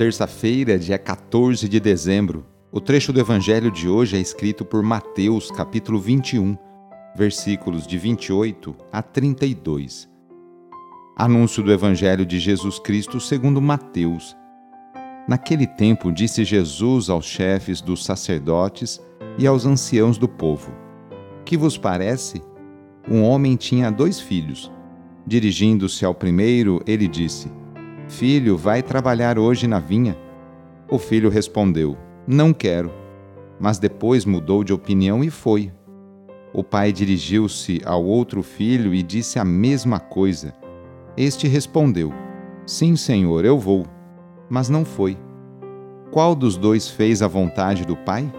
terça-feira, dia 14 de dezembro. O trecho do evangelho de hoje é escrito por Mateus, capítulo 21, versículos de 28 a 32. Anúncio do evangelho de Jesus Cristo segundo Mateus. Naquele tempo disse Jesus aos chefes dos sacerdotes e aos anciãos do povo: Que vos parece? Um homem tinha dois filhos. Dirigindo-se ao primeiro, ele disse: Filho, vai trabalhar hoje na vinha. O filho respondeu: Não quero. Mas depois mudou de opinião e foi. O pai dirigiu-se ao outro filho e disse a mesma coisa. Este respondeu: Sim, senhor, eu vou. Mas não foi. Qual dos dois fez a vontade do pai?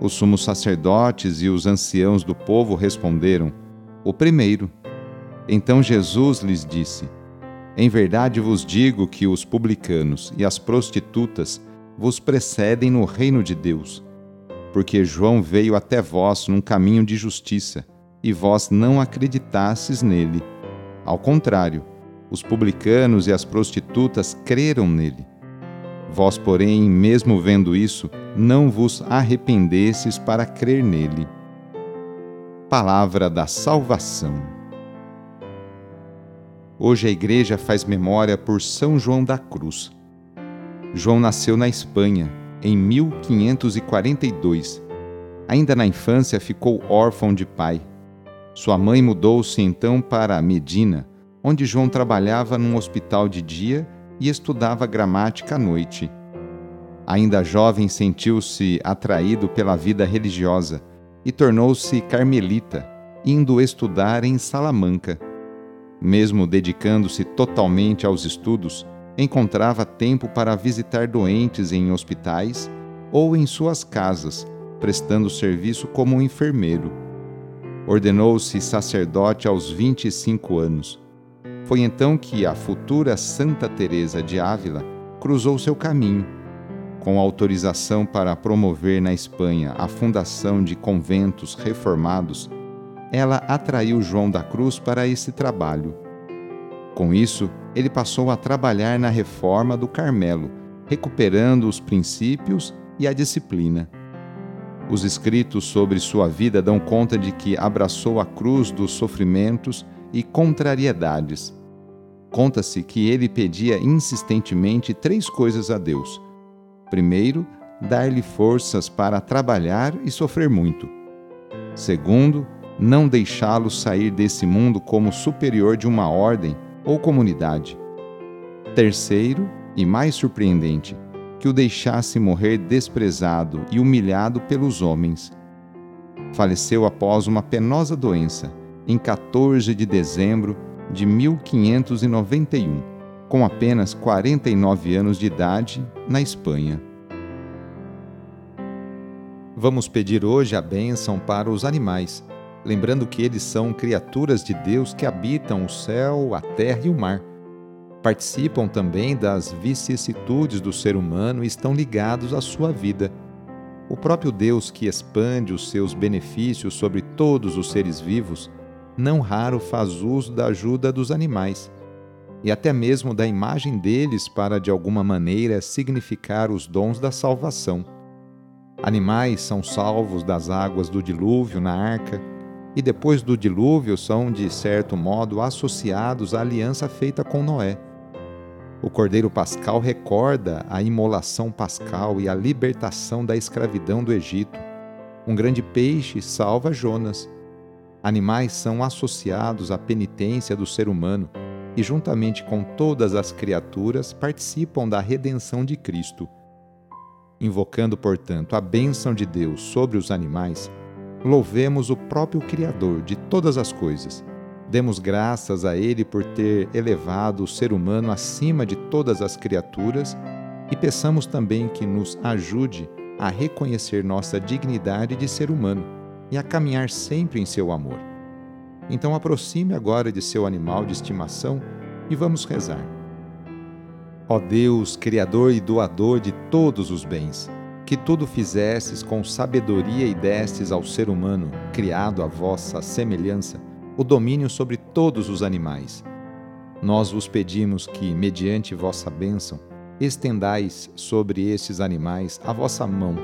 Os sumos sacerdotes e os anciãos do povo responderam: O primeiro. Então Jesus lhes disse: em verdade vos digo que os publicanos e as prostitutas vos precedem no reino de Deus. Porque João veio até vós num caminho de justiça, e vós não acreditastes nele. Ao contrário, os publicanos e as prostitutas creram nele. Vós, porém, mesmo vendo isso, não vos arrependestes para crer nele. Palavra da Salvação. Hoje a igreja faz memória por São João da Cruz. João nasceu na Espanha em 1542. Ainda na infância ficou órfão de pai. Sua mãe mudou-se então para Medina, onde João trabalhava num hospital de dia e estudava gramática à noite. Ainda jovem, sentiu-se atraído pela vida religiosa e tornou-se carmelita, indo estudar em Salamanca mesmo dedicando-se totalmente aos estudos, encontrava tempo para visitar doentes em hospitais ou em suas casas, prestando serviço como enfermeiro. Ordenou-se sacerdote aos 25 anos. Foi então que a futura Santa Teresa de Ávila cruzou seu caminho, com autorização para promover na Espanha a fundação de conventos reformados ela atraiu João da Cruz para esse trabalho. Com isso, ele passou a trabalhar na reforma do Carmelo, recuperando os princípios e a disciplina. Os escritos sobre sua vida dão conta de que abraçou a cruz dos sofrimentos e contrariedades. Conta-se que ele pedia insistentemente três coisas a Deus. Primeiro, dar-lhe forças para trabalhar e sofrer muito. Segundo, não deixá-lo sair desse mundo como superior de uma ordem ou comunidade. Terceiro, e mais surpreendente, que o deixasse morrer desprezado e humilhado pelos homens. Faleceu após uma penosa doença, em 14 de dezembro de 1591, com apenas 49 anos de idade, na Espanha. Vamos pedir hoje a bênção para os animais lembrando que eles são criaturas de Deus que habitam o céu, a terra e o mar. Participam também das vicissitudes do ser humano e estão ligados à sua vida. O próprio Deus que expande os seus benefícios sobre todos os seres vivos, não raro faz uso da ajuda dos animais e até mesmo da imagem deles para de alguma maneira significar os dons da salvação. Animais são salvos das águas do dilúvio na arca, e depois do dilúvio são, de certo modo, associados à aliança feita com Noé. O Cordeiro Pascal recorda a imolação pascal e a libertação da escravidão do Egito. Um grande peixe salva Jonas. Animais são associados à penitência do ser humano e, juntamente com todas as criaturas, participam da redenção de Cristo. Invocando, portanto, a bênção de Deus sobre os animais, louvemos o próprio Criador de todas as coisas Demos graças a Ele por ter elevado o ser humano acima de todas as criaturas e peçamos também que nos ajude a reconhecer nossa dignidade de ser humano e a caminhar sempre em seu amor. Então aproxime agora de seu animal de estimação e vamos rezar. Ó Deus, Criador e doador de todos os bens, que tudo fizesses com sabedoria e destes ao ser humano, criado à vossa semelhança, o domínio sobre todos os animais. Nós vos pedimos que, mediante vossa bênção, estendais sobre estes animais a vossa mão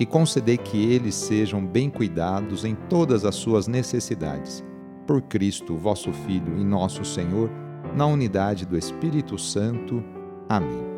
e concedei que eles sejam bem cuidados em todas as suas necessidades. Por Cristo, vosso Filho e nosso Senhor, na unidade do Espírito Santo. Amém.